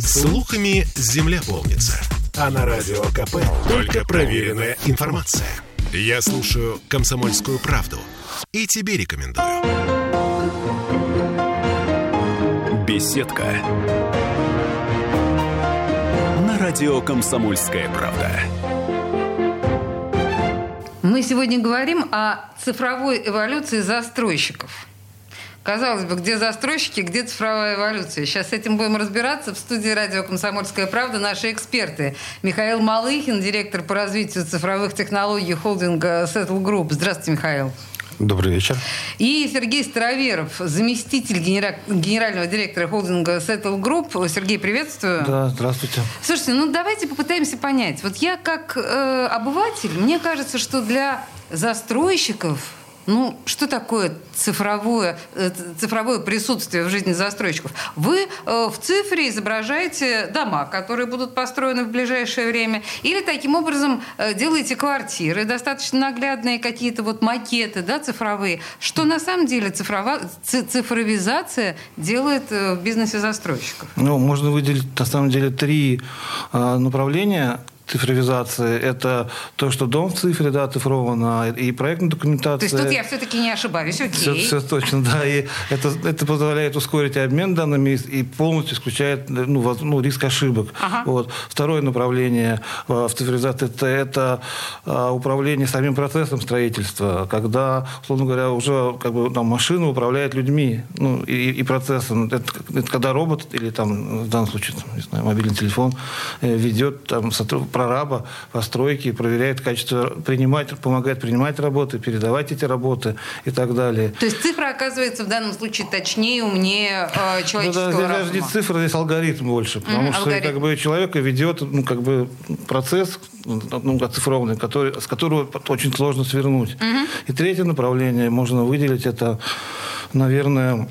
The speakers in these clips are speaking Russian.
Слухами земля полнится. А на радио КП только проверенная информация. Я слушаю «Комсомольскую правду» и тебе рекомендую. Беседка. На радио «Комсомольская правда». Мы сегодня говорим о цифровой эволюции застройщиков. Казалось бы, где застройщики, где цифровая эволюция. Сейчас с этим будем разбираться. В студии радио «Комсомольская правда» наши эксперты. Михаил Малыхин, директор по развитию цифровых технологий холдинга Settle Group. Здравствуйте, Михаил. Добрый вечер. И Сергей Староверов, заместитель генера... генерального директора холдинга Settle Group. Сергей, приветствую. Да, здравствуйте. Слушайте, ну давайте попытаемся понять. Вот я как э, обыватель, мне кажется, что для застройщиков ну, что такое цифровое, э, цифровое присутствие в жизни застройщиков? Вы э, в цифре изображаете дома, которые будут построены в ближайшее время, или таким образом э, делаете квартиры, достаточно наглядные какие-то вот макеты, да, цифровые. Что на самом деле цифрова, цифровизация делает в бизнесе застройщиков? Ну, можно выделить на самом деле три направления цифровизации. Это то, что дом в цифре, да, оцифровано, и проектная документация. То есть тут я все-таки не ошибаюсь, окей. Все, все точно, да. И это, это позволяет ускорить обмен данными и полностью исключает ну, ну, риск ошибок. Ага. Вот. Второе направление в цифровизации это, это а, управление самим процессом строительства, когда, условно говоря, уже как бы, там, машина управляет людьми ну, и, и процессом. Это, это когда робот или там, в данном случае, там, не знаю, мобильный телефон э, ведет там, сотруд прораба постройки, проверяет качество, принимать, помогает принимать работы, передавать эти работы и так далее. То есть цифра оказывается в данном случае точнее, умнее э, человеческого ну, да, здесь даже не цифра, здесь алгоритм больше, потому mm-hmm, что алгоритм. как бы человека ведет ну, как бы процесс ну, оцифрованный, который, с которого очень сложно свернуть. Mm-hmm. И третье направление можно выделить, это, наверное,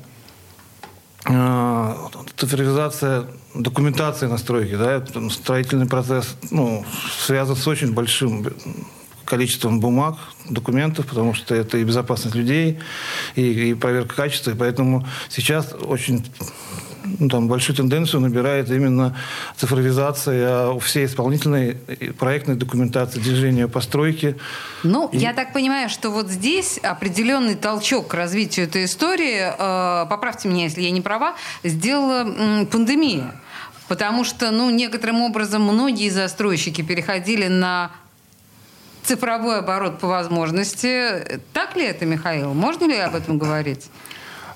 э, цифровизация документации настройки, да, строительный процесс ну, связан с очень большим количеством бумаг, документов, потому что это и безопасность людей, и, и проверка качества. И поэтому сейчас очень ну, там, большую тенденцию набирает именно цифровизация всей исполнительной проектной документации, движения постройки. Ну, и... я так понимаю, что вот здесь определенный толчок к развитию этой истории, э, поправьте меня, если я не права, сделала э, пандемия. Потому что, ну, некоторым образом многие застройщики переходили на цифровой оборот по возможности. Так ли это, Михаил? Можно ли об этом говорить?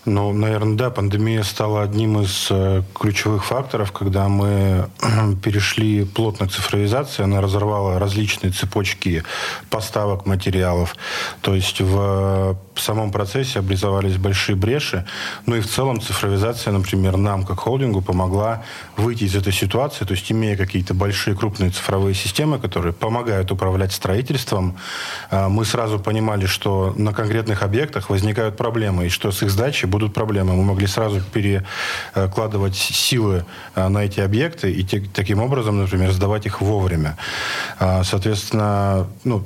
Ну, наверное, да, пандемия стала одним из э, ключевых факторов, когда мы перешли плотно к цифровизации, она разорвала различные цепочки поставок материалов. То есть в самом процессе образовались большие бреши. Ну и в целом цифровизация, например, нам, как холдингу, помогла выйти из этой ситуации, то есть имея какие-то большие крупные цифровые системы, которые помогают управлять строительством, э, мы сразу понимали, что на конкретных объектах возникают проблемы, и что с их сдачей будут проблемы. Мы могли сразу перекладывать силы э, на эти объекты и таким образом, например, сдавать их вовремя. А, соответственно, ну,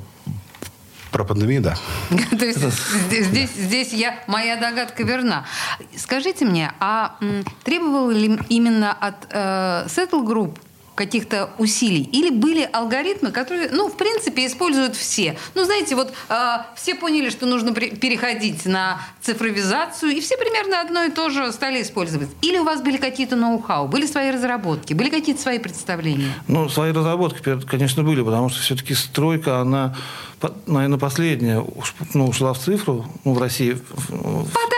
про пандемию, да. То есть здесь, здесь я, моя догадка верна. Скажите мне, а требовал ли именно от э, Settle Group каких-то усилий? Или были алгоритмы, которые, ну, в принципе, используют все? Ну, знаете, вот э, все поняли, что нужно переходить на цифровизацию, и все примерно одно и то же стали использовать. Или у вас были какие-то ноу-хау, были свои разработки, были какие-то свои представления? Ну, свои разработки, конечно, были, потому что все-таки стройка, она наверное, последняя ну, ушла в цифру ну, в России.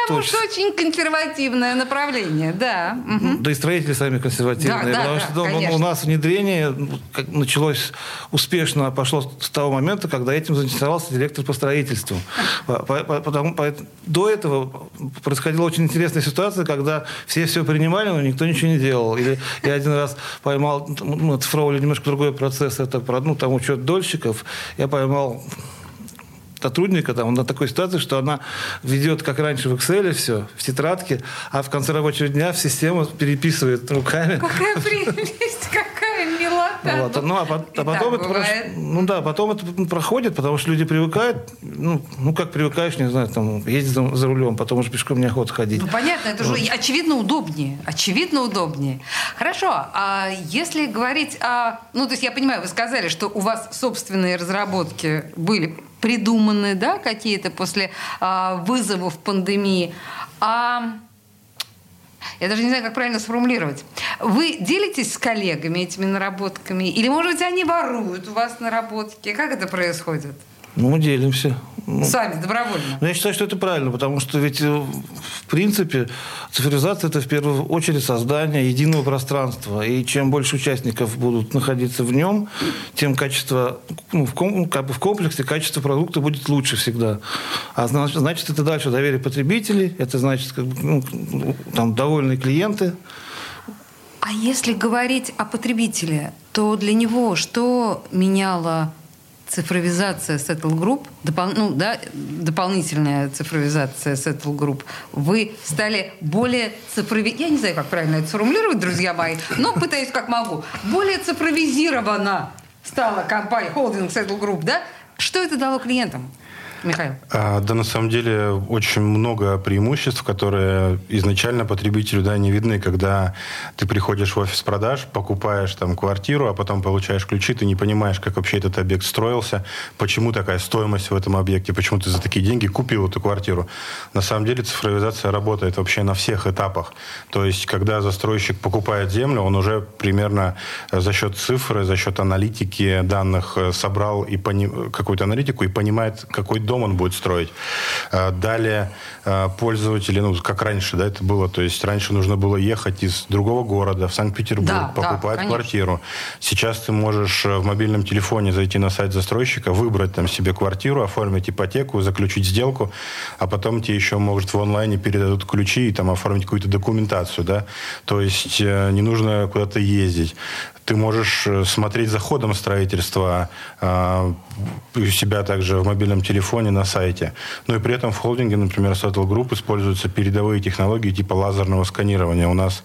Потому что очень консервативное направление, да. Угу. Да и строители сами консервативные. Да, потому да, что да, у нас внедрение началось успешно, пошло с того момента, когда этим заинтересовался директор по строительству. Потому, до этого происходила очень интересная ситуация, когда все все принимали, но никто ничего не делал. Или я один раз поймал, ну, цифровали немножко другой процесс, это ну, там учет дольщиков. Я поймал сотрудника там, на такой ситуации, что она ведет, как раньше, в Excel все, в тетрадке, а в конце рабочего дня в систему переписывает руками. Какая прелесть, милота. Вот. Ну, а, а потом это, прош... ну, да, потом это проходит, потому что люди привыкают, ну, ну как привыкаешь, не знаю, там, ездить за, за рулем, потом уже пешком неохота ходить. Ну, понятно, это вот. же очевидно удобнее, очевидно удобнее. Хорошо, а если говорить о... Ну, то есть я понимаю, вы сказали, что у вас собственные разработки были придуманы, да, какие-то после а, вызовов пандемии. А я даже не знаю, как правильно сформулировать. Вы делитесь с коллегами этими наработками? Или, может быть, они воруют у вас наработки? Как это происходит? Ну, мы делимся. Ну, Сами, добровольно. Ну, я считаю, что это правильно, потому что ведь, э, в принципе, цифровизация – это в первую очередь создание единого пространства. И чем больше участников будут находиться в нем, тем качество, ну, в, ком, как бы в комплексе качество продукта будет лучше всегда. А значит, это дальше доверие потребителей, это значит, как бы, ну, там, довольные клиенты. А если говорить о потребителе, то для него что меняло цифровизация Settle Group, допол, ну, да, дополнительная цифровизация Settle Group, вы стали более цифрови... Я не знаю, как правильно это сформулировать, друзья мои, но пытаюсь как могу. Более цифровизирована стала компания холдинг Settle Group, да? Что это дало клиентам? Михаил? А, да, на самом деле очень много преимуществ, которые изначально потребителю да, не видны, когда ты приходишь в офис продаж, покупаешь там квартиру, а потом получаешь ключи, ты не понимаешь, как вообще этот объект строился, почему такая стоимость в этом объекте, почему ты за такие деньги купил эту квартиру. На самом деле цифровизация работает вообще на всех этапах. То есть, когда застройщик покупает землю, он уже примерно за счет цифры, за счет аналитики данных э, собрал и пони... какую-то аналитику и понимает, какой дом он будет строить. А, далее а, пользователи, ну, как раньше, да, это было, то есть раньше нужно было ехать из другого города в Санкт-Петербург, да, покупать да, квартиру. Сейчас ты можешь э, в мобильном телефоне зайти на сайт застройщика, выбрать там себе квартиру, оформить ипотеку, заключить сделку, а потом тебе еще, может, в онлайне передадут ключи и там оформить какую-то документацию, да. То есть э, не нужно куда-то ездить ты можешь э, смотреть за ходом строительства э, у себя также в мобильном телефоне на сайте. Но и при этом в холдинге, например, Sattel Group используются передовые технологии типа лазерного сканирования. У нас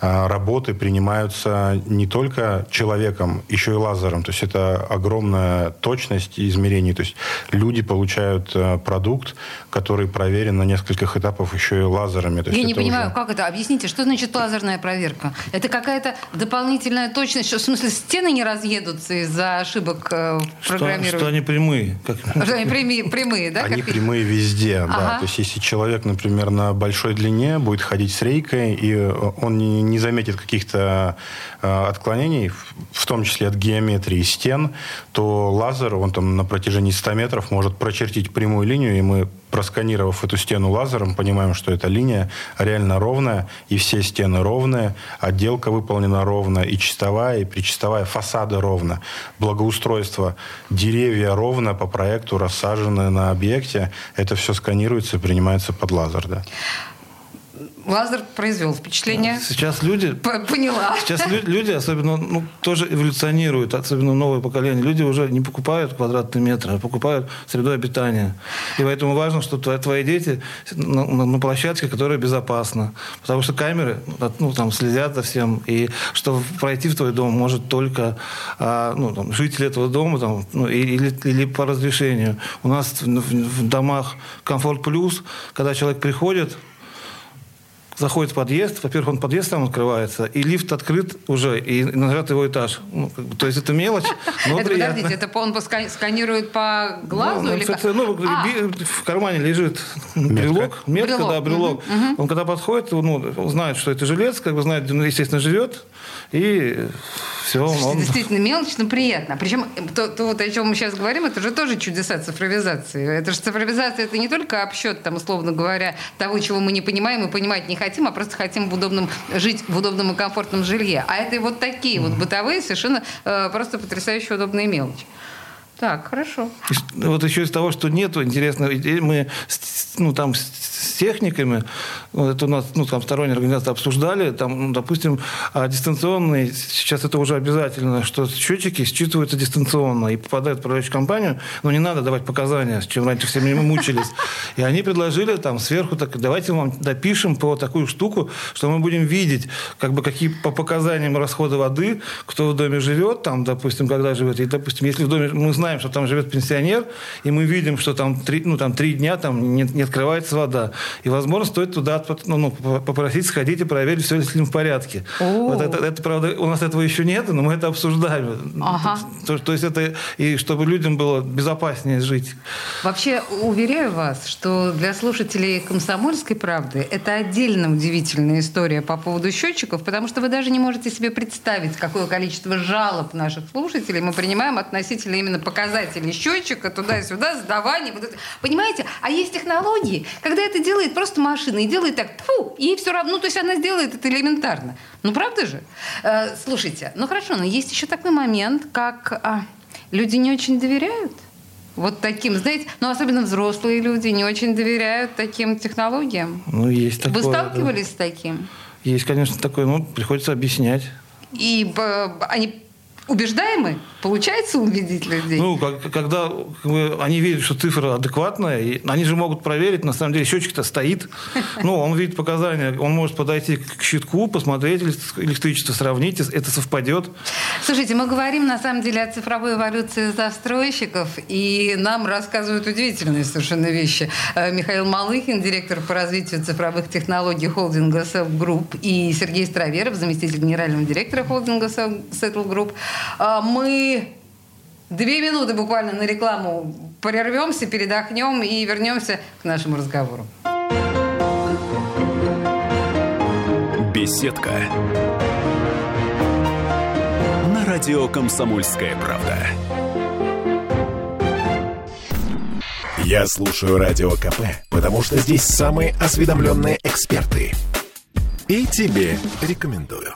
э, работы принимаются не только человеком, еще и лазером. То есть это огромная точность измерений. То есть люди получают э, продукт, который проверен на нескольких этапах еще и лазерами. То Я не понимаю, уже... как это? Объясните, что значит лазерная проверка? Это какая-то дополнительная точность что, в смысле, стены не разъедутся из-за ошибок э, в программировании? Что, что они прямые. Как... Что они прямые, прямые да? Они как... прямые везде, ага. да. То есть, если человек, например, на большой длине будет ходить с рейкой, и он не, не заметит каких-то э, отклонений, в том числе от геометрии стен, то лазер, он там на протяжении 100 метров может прочертить прямую линию, и мы просканировав эту стену лазером, понимаем, что эта линия реально ровная, и все стены ровные, отделка выполнена ровно, и чистовая, и причистовая, фасады ровно, благоустройство, деревья ровно по проекту рассажены на объекте, это все сканируется и принимается под лазер. Да. Лазер произвел впечатление. Сейчас люди... Поняла. Сейчас люди, особенно, ну, тоже эволюционируют, особенно новое поколение. Люди уже не покупают квадратные метры, а покупают среду обитания. И поэтому важно, что твои, твои дети на, на, на площадке, которая безопасна. Потому что камеры ну, там, следят за всем. И что пройти в твой дом может только а, ну, там, жители этого дома там, ну, или, или по разрешению. У нас в, в домах комфорт плюс, когда человек приходит, заходит в подъезд, во-первых, он подъезд там открывается, и лифт открыт уже, и нажат его этаж. Ну, как бы, то есть это мелочь, но это, приятно. Подождите, это он сканирует по глазу? Ну, или это, ну, а. В кармане лежит брелок, метка, брелок. да, брелок. Угу. Он когда подходит, ну, он знает, что это жилец, как бы знает, где он, естественно, живет, и все. Слушайте, он... Действительно, мелочь, но приятно. Причем то, то, вот, о чем мы сейчас говорим, это же тоже чудеса цифровизации. Это же цифровизация, это не только обсчет, там, условно говоря, того, чего мы не понимаем и понимать не хотим, а просто хотим в удобном, жить в удобном и комфортном жилье. А это и вот такие вот бытовые, совершенно э, просто потрясающе удобные мелочи. Так, хорошо. Вот еще из того, что нету, интересно, мы ну, там с техниками, это у нас ну, там сторонние организации обсуждали, там, ну, допустим, а дистанционные, сейчас это уже обязательно, что счетчики считываются дистанционно и попадают в управляющую компанию, но не надо давать показания, с чем раньше все мучились. И они предложили там сверху, так, давайте вам допишем по такую штуку, что мы будем видеть, как бы какие по показаниям расхода воды, кто в доме живет, там, допустим, когда живет. И, допустим, если в доме мы знаем, что там живет пенсионер, и мы видим, что там три, ну, там, три дня там не, не открывается вода. И, возможно, стоит туда ну, ну, попросить сходить и проверить, все ли с ним в порядке. Вот это, это, правда, у нас этого еще нет, но мы это обсуждаем. Ага. То, то есть это и чтобы людям было безопаснее жить. Вообще, уверяю вас, что для слушателей «Комсомольской правды» это отдельно удивительная история по поводу счетчиков, потому что вы даже не можете себе представить, какое количество жалоб наших слушателей мы принимаем относительно именно показателей счетчика туда-сюда, сдавание. Вот это. Понимаете? А есть технологии, когда это делает просто машина и делает так, фу, и все равно, ну, то есть она сделает это элементарно. Ну, правда же? Э, слушайте, ну хорошо, но есть еще такой момент, как а, люди не очень доверяют. Вот таким, знаете, ну, особенно взрослые люди не очень доверяют таким технологиям. Ну, есть такое. Вы сталкивались да. с таким? Есть, конечно, такое, ну, приходится объяснять. И э, они убеждаемы? Получается убедить людей? Ну, как, когда они видят, что цифра адекватная, и они же могут проверить, на самом деле счетчик-то стоит. Ну, он видит показания, он может подойти к щитку, посмотреть электричество, сравнить, это совпадет. Слушайте, мы говорим на самом деле о цифровой эволюции застройщиков, и нам рассказывают удивительные совершенно вещи. Э, Михаил Малыхин, директор по развитию цифровых технологий холдинга Self Group, и Сергей Страверов, заместитель генерального директора холдинга Settle Group. Э, мы две минуты буквально на рекламу прервемся, передохнем и вернемся к нашему разговору. Беседка. На радио «Комсомольская правда». Я слушаю Радио КП, потому что здесь самые осведомленные эксперты. И тебе рекомендую.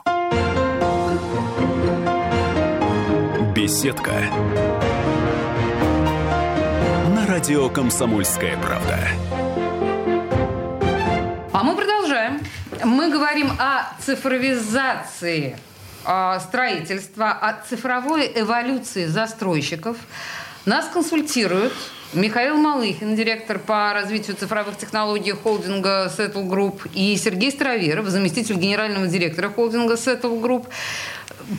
Беседка. На радио «Комсомольская правда». А мы продолжаем. Мы говорим о цифровизации строительства, о цифровой эволюции застройщиков. Нас консультируют Михаил Малыхин, директор по развитию цифровых технологий холдинга Settle Group, и Сергей Староверов, заместитель генерального директора холдинга Settle Group.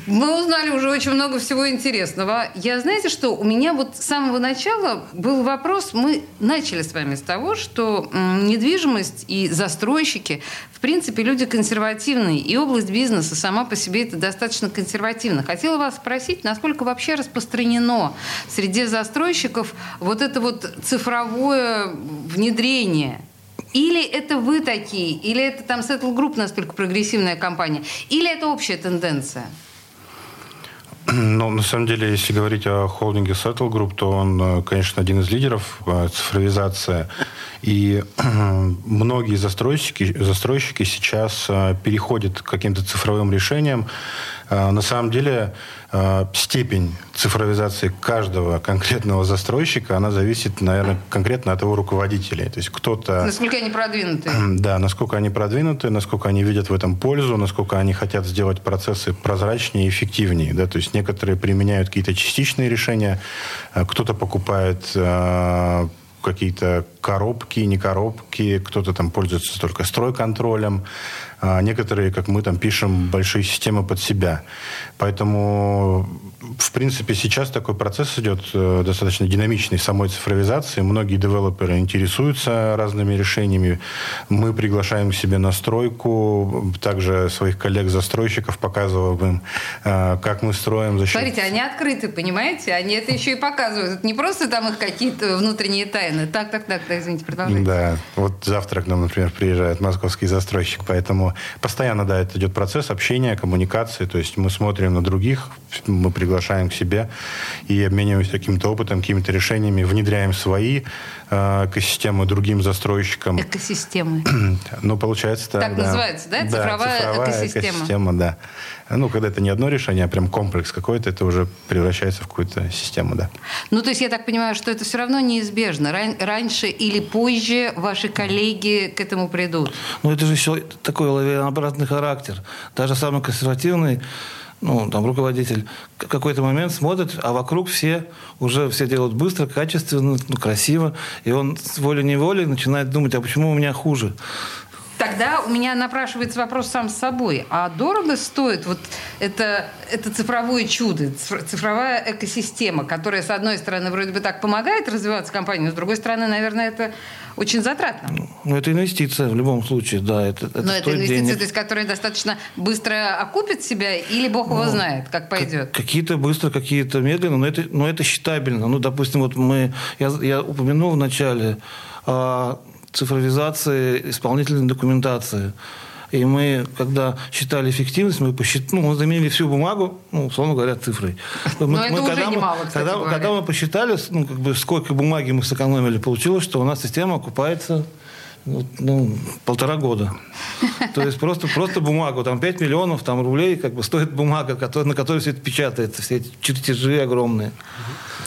Мы узнали уже очень много всего интересного. Я, знаете что, у меня вот с самого начала был вопрос, мы начали с вами с того, что недвижимость и застройщики, в принципе, люди консервативные, и область бизнеса сама по себе это достаточно консервативно. Хотела вас спросить, насколько вообще распространено среди застройщиков вот это вот цифровое внедрение или это вы такие, или это там Settle Group настолько прогрессивная компания, или это общая тенденция? Ну, на самом деле, если говорить о холдинге Settle Group, то он, э, конечно, один из лидеров э, цифровизации. И многие застройщики, застройщики сейчас э, переходят к каким-то цифровым решениям. На самом деле, степень цифровизации каждого конкретного застройщика, она зависит, наверное, конкретно от его руководителей. То есть кто-то... Насколько они продвинуты. Да, насколько они продвинуты, насколько они видят в этом пользу, насколько они хотят сделать процессы прозрачнее и эффективнее. Да? То есть некоторые применяют какие-то частичные решения, кто-то покупает какие-то коробки, не коробки, кто-то там пользуется только стройконтролем, а некоторые, как мы там пишем, большие системы под себя. Поэтому, в принципе, сейчас такой процесс идет э, достаточно динамичный самой цифровизации. Многие девелоперы интересуются разными решениями. Мы приглашаем к себе на стройку, также своих коллег-застройщиков показываем им, э, как мы строим за счет... Смотрите, они открыты, понимаете? Они это еще и показывают. Это не просто там их какие-то внутренние тайны. Так, так, так, да, извините, продолжайте. Да, вот завтра к нам, например, приезжает московский застройщик, поэтому постоянно, да, это идет процесс общения, коммуникации, то есть мы смотрим на других, мы приглашаем к себе и обмениваемся каким-то опытом, какими-то решениями, внедряем свои э, экосистемы другим застройщикам. Экосистемы. Ну, получается так. Так да. называется, да? Цифровая, да, цифровая экосистема. экосистема, да. Ну, когда это не одно решение, а прям комплекс какой-то, это уже превращается в какую-то систему, да. Ну, то есть я так понимаю, что это все равно неизбежно. Ран- раньше или позже ваши коллеги к этому придут. Ну, это же еще такой лавинообразный характер. Даже самый консервативный ну, там, руководитель в какой-то момент смотрит, а вокруг все уже все делают быстро, качественно, ну, красиво, и он с волей-неволей начинает думать, а почему у меня хуже? Тогда у меня напрашивается вопрос сам с собой. А дорого стоит вот это, это цифровое чудо, цифровая экосистема, которая, с одной стороны, вроде бы так помогает развиваться компании, но с другой стороны, наверное, это очень затратно. Ну, это инвестиция в любом случае, да. Это, это но это инвестиция, денег. то есть, которая достаточно быстро окупит себя, или Бог ну, его знает, как пойдет? Какие-то быстро, какие-то медленно, но это, но это считабельно. Ну, допустим, вот мы, я, я упомянул в начале, а, цифровизации исполнительной документации. И мы, когда считали эффективность, мы посчитали, ну, мы заменили всю бумагу, ну, условно говоря, цифрой. Мы, Но это мы, уже когда немало, мы, когда, когда мы посчитали, ну, как бы, сколько бумаги мы сэкономили, получилось, что у нас система окупается ну, полтора года. То есть просто, просто бумагу, там 5 миллионов там, рублей как бы стоит бумага, который, на которой все это печатается, все эти чертежи огромные.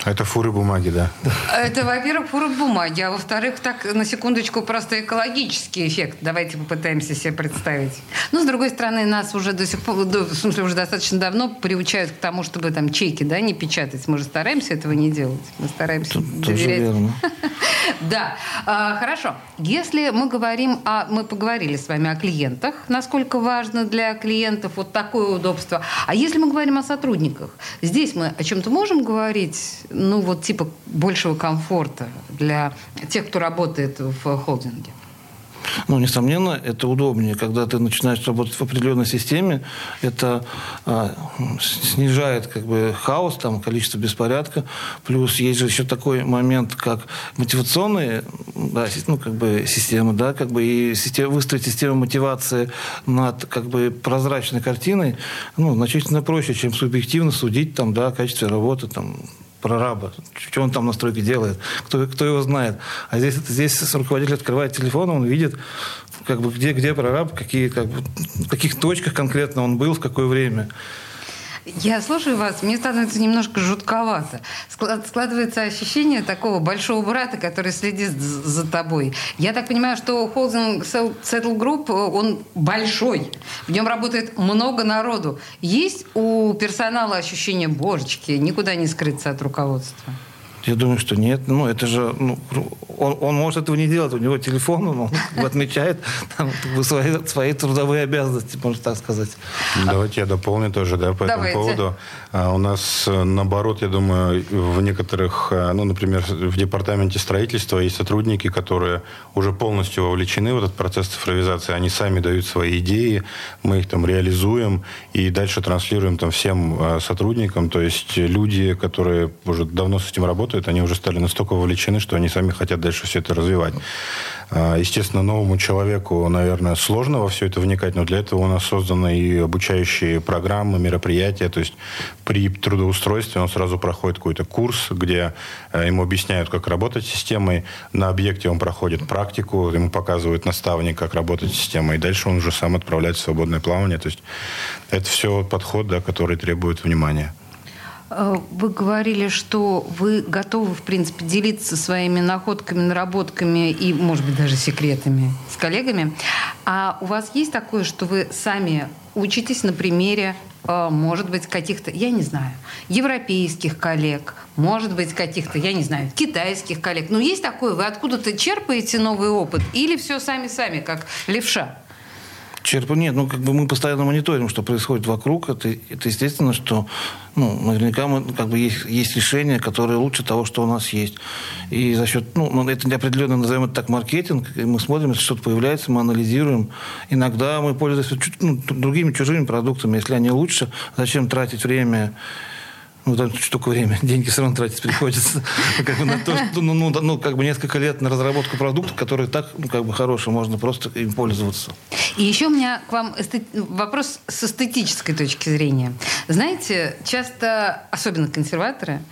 Это фуры бумаги, да. Это, во-первых, фуры бумаги, а во-вторых, так, на секундочку, просто экологический эффект. Давайте попытаемся себе представить. Но, с другой стороны, нас уже до сих пор, в смысле, уже достаточно давно приучают к тому, чтобы там чеки, да, не печатать. Мы же стараемся этого не делать. Мы стараемся Тут доверять. Да. А, хорошо. Если мы говорим о... Мы поговорили с вами о клиентах, насколько важно для клиентов вот такое удобство. А если мы говорим о сотрудниках, здесь мы о чем-то можем говорить, ну вот типа большего комфорта для тех, кто работает в холдинге? Ну, несомненно, это удобнее, когда ты начинаешь работать в определенной системе, это а, снижает как бы хаос, там, количество беспорядка, плюс есть же еще такой момент, как мотивационные да, ну, как бы системы, да, как бы и система, выстроить систему мотивации над как бы прозрачной картиной, ну, значительно проще, чем субъективно судить там, да, о качестве работы, там, прораба, что он там на стройке делает, кто, кто его знает. А здесь, здесь руководитель открывает телефон, он видит, как бы, где, где прораб, какие, как бы, в каких точках конкретно он был, в какое время. Я слушаю вас, мне становится немножко жутковато. Складывается ощущение такого большого брата, который следит за тобой. Я так понимаю, что холдинг Settle Group, он большой. В нем работает много народу. Есть у персонала ощущение, божечки, никуда не скрыться от руководства? Я думаю, что нет. Ну, это же... Ну, он, он может этого не делать. У него телефон, он, он отмечает там, свои, свои трудовые обязанности, можно так сказать. Давайте я дополню тоже да, по Давайте. этому поводу. А у нас, э, наоборот, я думаю, в некоторых... Э, ну, например, в департаменте строительства есть сотрудники, которые уже полностью вовлечены в этот процесс цифровизации. Они сами дают свои идеи, мы их там реализуем и дальше транслируем там всем э, сотрудникам. То есть люди, которые уже давно с этим работают, работают, они уже стали настолько вовлечены, что они сами хотят дальше все это развивать. А, естественно, новому человеку, наверное, сложно во все это вникать, но для этого у нас созданы и обучающие программы, мероприятия. То есть при трудоустройстве он сразу проходит какой-то курс, где э, ему объясняют, как работать с системой. На объекте он проходит практику, ему показывают наставник, как работать с системой. И дальше он уже сам отправляется в свободное плавание. То есть это все подход, да, который требует внимания. Э, вы говорили, что вы готовы, в принципе, делиться своими находками, наработками и, может быть, даже секретами с коллегами. А у вас есть такое, что вы сами учитесь на примере, э, может быть, каких-то, я не знаю, европейских коллег, может быть, каких-то, я не знаю, китайских коллег. Ну, есть такое, вы откуда-то черпаете новый опыт или все сами-сами, как левша? Черпа нет, ну как бы мы постоянно мониторим, что происходит вокруг. Это, это естественно, что ну, наверняка мы, как бы есть, есть решения, которые лучше того, что у нас есть. И за счет, ну, это определенно назовем это так маркетинг. И мы смотрим, если что-то появляется, мы анализируем. Иногда мы пользуемся ну, другими чужими продуктами. Если они лучше, зачем тратить время ну, там такое время, деньги все равно тратить приходится. Как бы на то, что, ну, ну, ну, как бы несколько лет на разработку продукта, который так, ну, как бы хороший, можно просто им пользоваться. И еще у меня к вам эстет... вопрос с эстетической точки зрения. Знаете, часто, особенно консерваторы,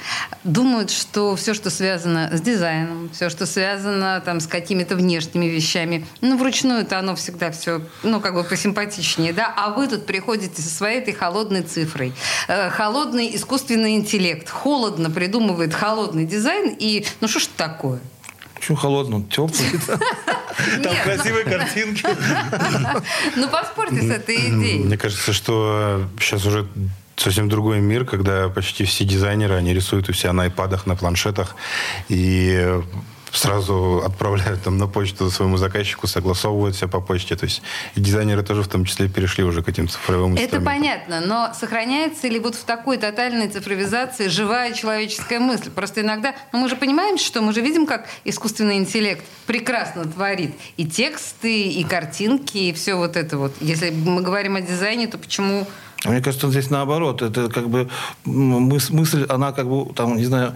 думают, что все, что связано с дизайном, все, что связано там, с какими-то внешними вещами, ну, вручную это оно всегда все, ну, как бы посимпатичнее, да, а вы тут приходите со своей этой холодной цифрой. Э, холодный искусственный интеллект холодно придумывает холодный дизайн, и ну что ж такое? Почему холодно? Теплый. Там красивые картинки. Ну, поспорьте с этой идеей. Мне кажется, что сейчас уже совсем другой мир, когда почти все дизайнеры, они рисуют у себя на айпадах, на планшетах. И сразу отправляют там на почту своему заказчику, согласовывают все по почте. То есть и дизайнеры тоже в том числе перешли уже к этим цифровым Это понятно, но сохраняется ли вот в такой тотальной цифровизации живая человеческая мысль? Просто иногда, ну мы же понимаем, что мы же видим, как искусственный интеллект прекрасно творит и тексты, и картинки, и все вот это вот. Если мы говорим о дизайне, то почему мне кажется, здесь наоборот. Это как бы мысль, она как бы, там, не знаю,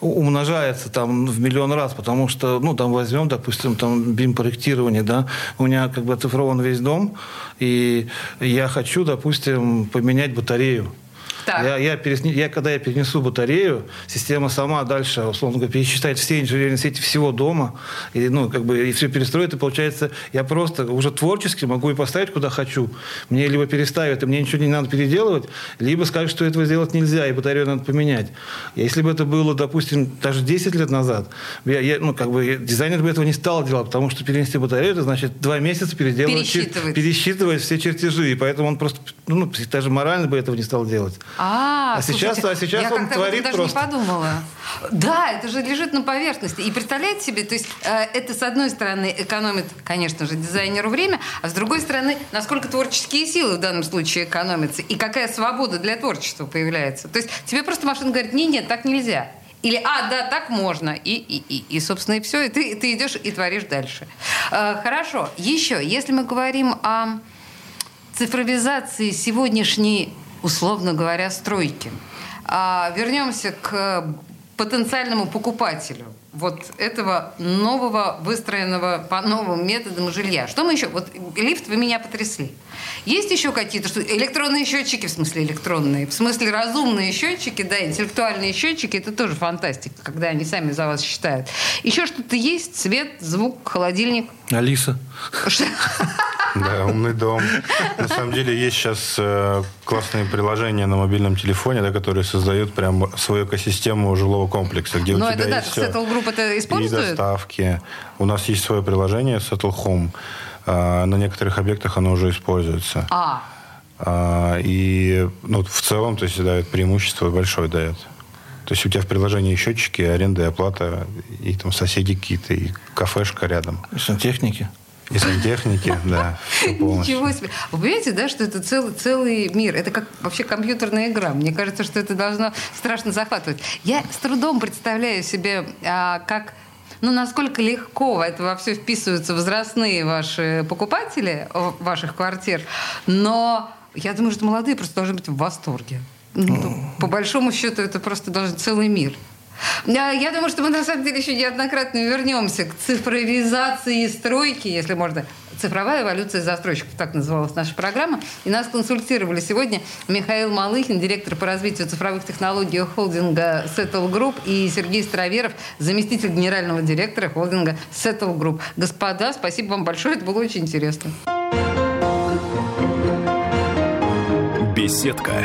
умножается там в миллион раз, потому что, ну, там возьмем, допустим, там BIM-проектирование, да, у меня как бы оцифрован весь дом, и я хочу, допустим, поменять батарею. Так. Я, я, пересне, я, когда я перенесу батарею, система сама дальше, условно говоря, пересчитает все инженерные сети всего дома, и, ну, как бы, и все перестроит, и получается, я просто уже творчески могу и поставить куда хочу. Мне либо переставят, и мне ничего не надо переделывать, либо скажут, что этого сделать нельзя, и батарею надо поменять. Если бы это было, допустим, даже 10 лет назад, я, я, ну, как бы, дизайнер бы этого не стал делать, потому что перенести батарею, это значит два месяца переделывать, пересчитывать, пересчитывать все чертежи, и поэтому он просто, ну, даже морально бы этого не стал делать. А, а сейчас, а сейчас я он творит даже просто. не подумала. Да, это же лежит на поверхности. И представляете себе, то есть э, это с одной стороны экономит, конечно же, дизайнеру время, а с другой стороны, насколько творческие силы в данном случае экономятся и какая свобода для творчества появляется. То есть тебе просто машина говорит, нет, нет, так нельзя. Или, а, да, так можно. И, и, и, и собственно, и все. И ты, ты идешь и творишь дальше. Э, хорошо. Еще, если мы говорим о цифровизации сегодняшней условно говоря, стройки. А вернемся к потенциальному покупателю вот этого нового, выстроенного по новым методам жилья. Что мы еще? Вот лифт вы меня потрясли. Есть еще какие-то что электронные счетчики, в смысле электронные, в смысле разумные счетчики, да, интеллектуальные счетчики, это тоже фантастика, когда они сами за вас считают. Еще что-то есть? Свет, звук, холодильник? Алиса. Да, умный дом. На самом деле есть сейчас э, классные приложения на мобильном телефоне, да, которые создают прям свою экосистему жилого комплекса, где Но у тебя это, да, есть все. Settle Group это использует? И доставки. У нас есть свое приложение Settle Home. А, на некоторых объектах оно уже используется. А. а и ну, в целом, то есть, дает преимущество большое дает. То есть у тебя в приложении счетчики, аренда и оплата, и там соседи какие-то, и кафешка рядом. Сантехники. И сантехники, да. Ничего себе. Вы понимаете, да, что это целый, целый мир. Это как вообще компьютерная игра. Мне кажется, что это должно страшно захватывать. Я с трудом представляю себе, а, как ну, насколько легко это во все вписываются возрастные ваши покупатели ваших квартир. Но я думаю, что молодые просто должны быть в восторге. Ну, по большому счету, это просто должен целый мир. Я думаю, что мы на самом деле еще неоднократно вернемся к цифровизации стройки, если можно. Цифровая эволюция застройщиков, так называлась наша программа. И нас консультировали сегодня Михаил Малыхин, директор по развитию цифровых технологий холдинга Settle Group, и Сергей Староверов, заместитель генерального директора холдинга Settle Group. Господа, спасибо вам большое, это было очень интересно. Беседка